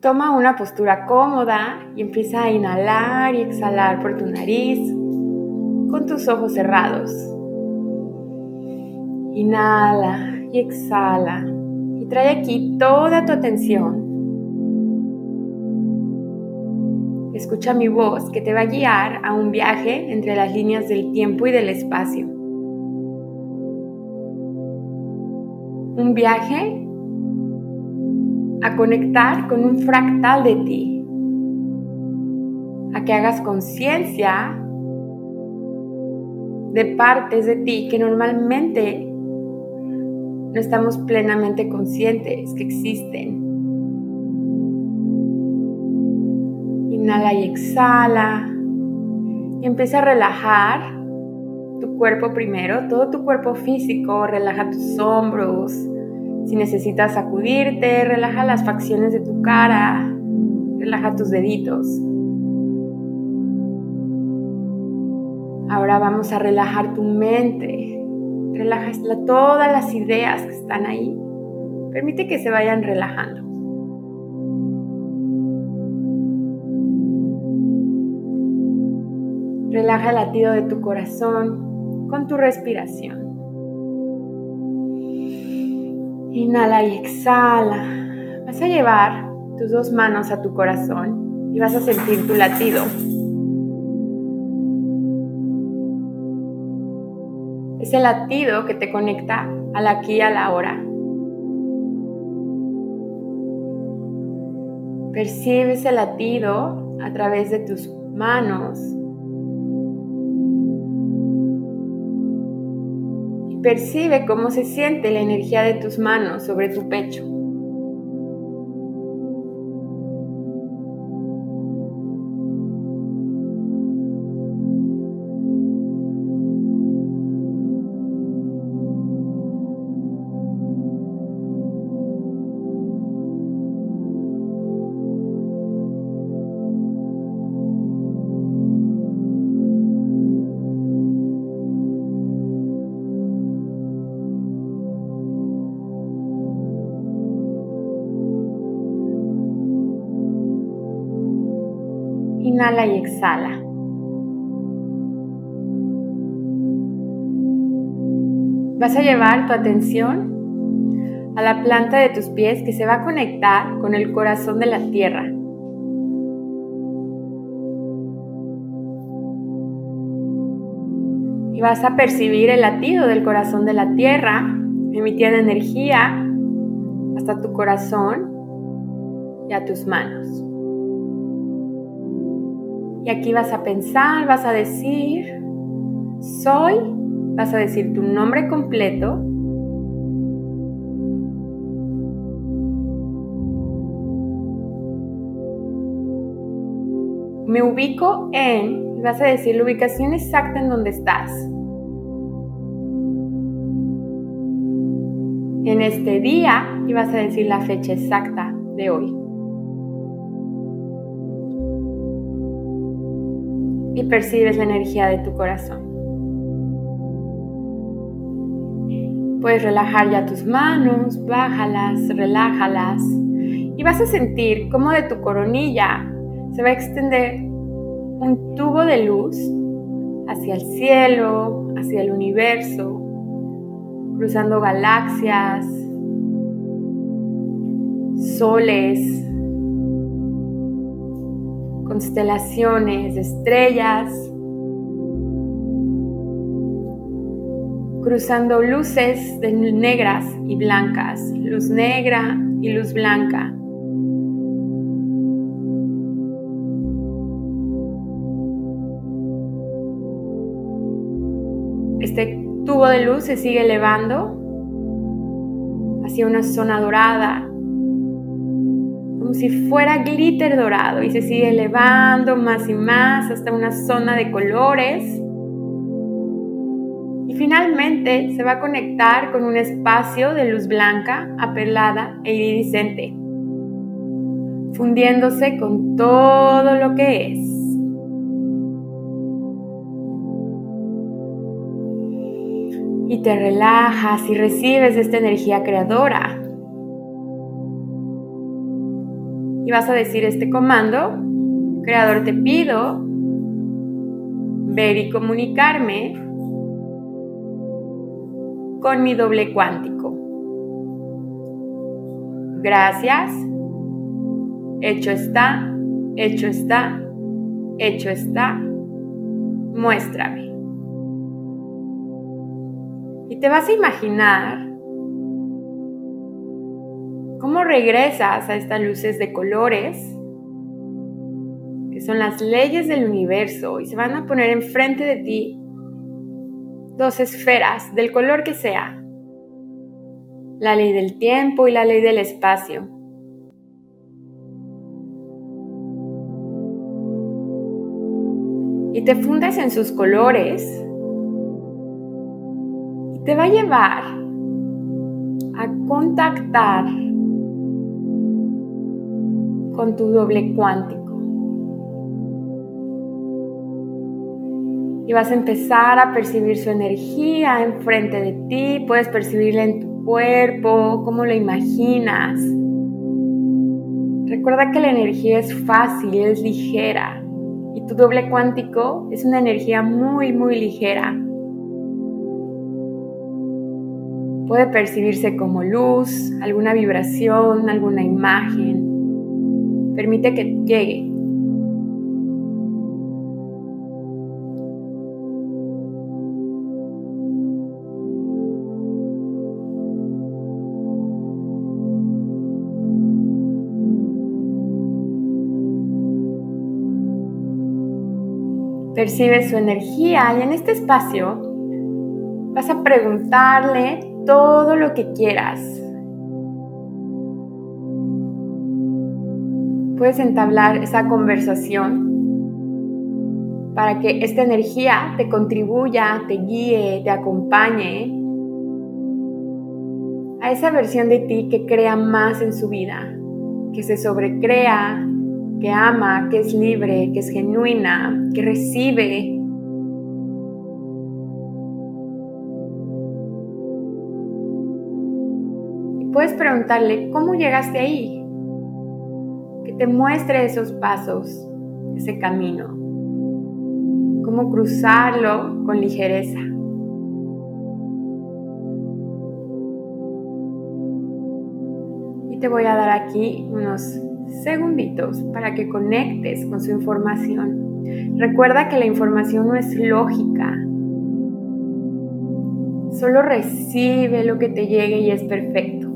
Toma una postura cómoda y empieza a inhalar y exhalar por tu nariz con tus ojos cerrados. Inhala y exhala y trae aquí toda tu atención. Escucha mi voz que te va a guiar a un viaje entre las líneas del tiempo y del espacio. Un viaje a conectar con un fractal de ti, a que hagas conciencia de partes de ti que normalmente no estamos plenamente conscientes que existen. Inhala y exhala y empieza a relajar tu cuerpo primero, todo tu cuerpo físico, relaja tus hombros, si necesitas sacudirte, relaja las facciones de tu cara, relaja tus deditos. Ahora vamos a relajar tu mente. Relaja todas las ideas que están ahí. Permite que se vayan relajando. Relaja el latido de tu corazón con tu respiración. Inhala y exhala. Vas a llevar tus dos manos a tu corazón y vas a sentir tu latido. Es el latido que te conecta al aquí y a la hora. Percibes el latido a través de tus manos Percibe cómo se siente la energía de tus manos sobre tu pecho. Inhala y exhala. Vas a llevar tu atención a la planta de tus pies que se va a conectar con el corazón de la tierra. Y vas a percibir el latido del corazón de la tierra, emitiendo energía hasta tu corazón y a tus manos. Y aquí vas a pensar, vas a decir, soy, vas a decir tu nombre completo. Me ubico en, vas a decir la ubicación exacta en donde estás. En este día y vas a decir la fecha exacta de hoy. Y percibes la energía de tu corazón. Puedes relajar ya tus manos, bájalas, relájalas y vas a sentir cómo de tu coronilla se va a extender un tubo de luz hacia el cielo, hacia el universo, cruzando galaxias, soles, constelaciones, estrellas, cruzando luces de negras y blancas, luz negra y luz blanca. Este tubo de luz se sigue elevando hacia una zona dorada como si fuera glitter dorado y se sigue elevando más y más hasta una zona de colores. Y finalmente se va a conectar con un espacio de luz blanca, aperlada e iridiscente, fundiéndose con todo lo que es. Y te relajas y recibes esta energía creadora y vas a decir este comando, creador te pido ver y comunicarme con mi doble cuántico. Gracias. Hecho está, hecho está, hecho está. Muéstrame. Y te vas a imaginar ¿Cómo regresas a estas luces de colores? Que son las leyes del universo y se van a poner enfrente de ti dos esferas del color que sea. La ley del tiempo y la ley del espacio. Y te fundes en sus colores y te va a llevar a contactar con tu doble cuántico. Y vas a empezar a percibir su energía enfrente de ti, puedes percibirla en tu cuerpo, cómo lo imaginas. Recuerda que la energía es fácil, es ligera. Y tu doble cuántico es una energía muy, muy ligera. Puede percibirse como luz, alguna vibración, alguna imagen. Permite que llegue. Percibe su energía y en este espacio vas a preguntarle todo lo que quieras puedes entablar esa conversación para que esta energía te contribuya, te guíe, te acompañe a esa versión de ti que crea más en su vida, que se sobrecrea, que ama, que es libre, que es genuina, que recibe. Y puedes preguntarle, ¿cómo llegaste ahí? Te muestre esos pasos, ese camino, cómo cruzarlo con ligereza. Y te voy a dar aquí unos segunditos para que conectes con su información. Recuerda que la información no es lógica. Solo recibe lo que te llegue y es perfecto.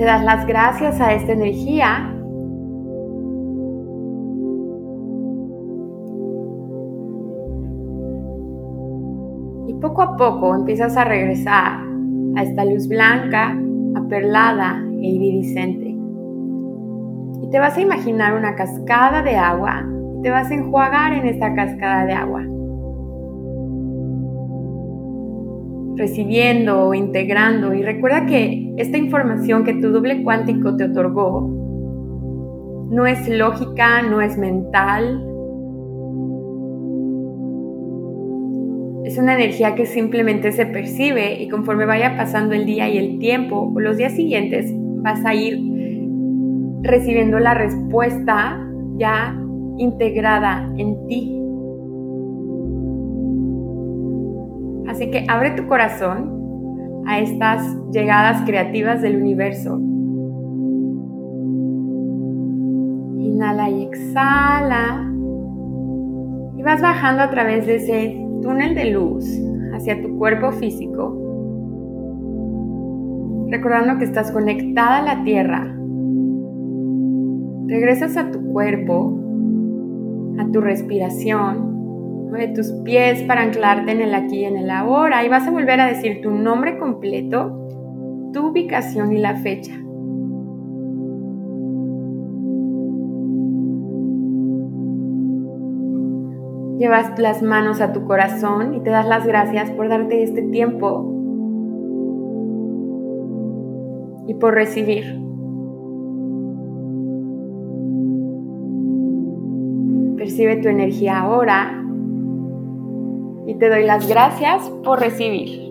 Le das las gracias a esta energía. Y poco a poco empiezas a regresar a esta luz blanca, aperlada e iridiscente. Y te vas a imaginar una cascada de agua y te vas a enjuagar en esta cascada de agua. Recibiendo o integrando. Y recuerda que esta información que tu doble cuántico te otorgó No es lógica, no es mental. Es una energía que simplemente se percibe y conforme vaya pasando el día y el tiempo o los días siguientes vas a ir recibiendo la respuesta ya integrada en ti. Así que abre tu corazón a estas llegadas creativas del universo. Inhala y exhala. Y vas bajando a través de ese túnel de luz hacia tu cuerpo físico. Recordando que estás conectada a la tierra. Regresas a tu cuerpo, a tu respiración Mueve tus pies para anclarte en el aquí y en el ahora y vas a volver a decir tu nombre completo, tu ubicación y la fecha. Llevas las manos a tu corazón y te das las gracias por darte este tiempo y por recibir. Percibe tu energía ahora y te doy las gracias por recibir.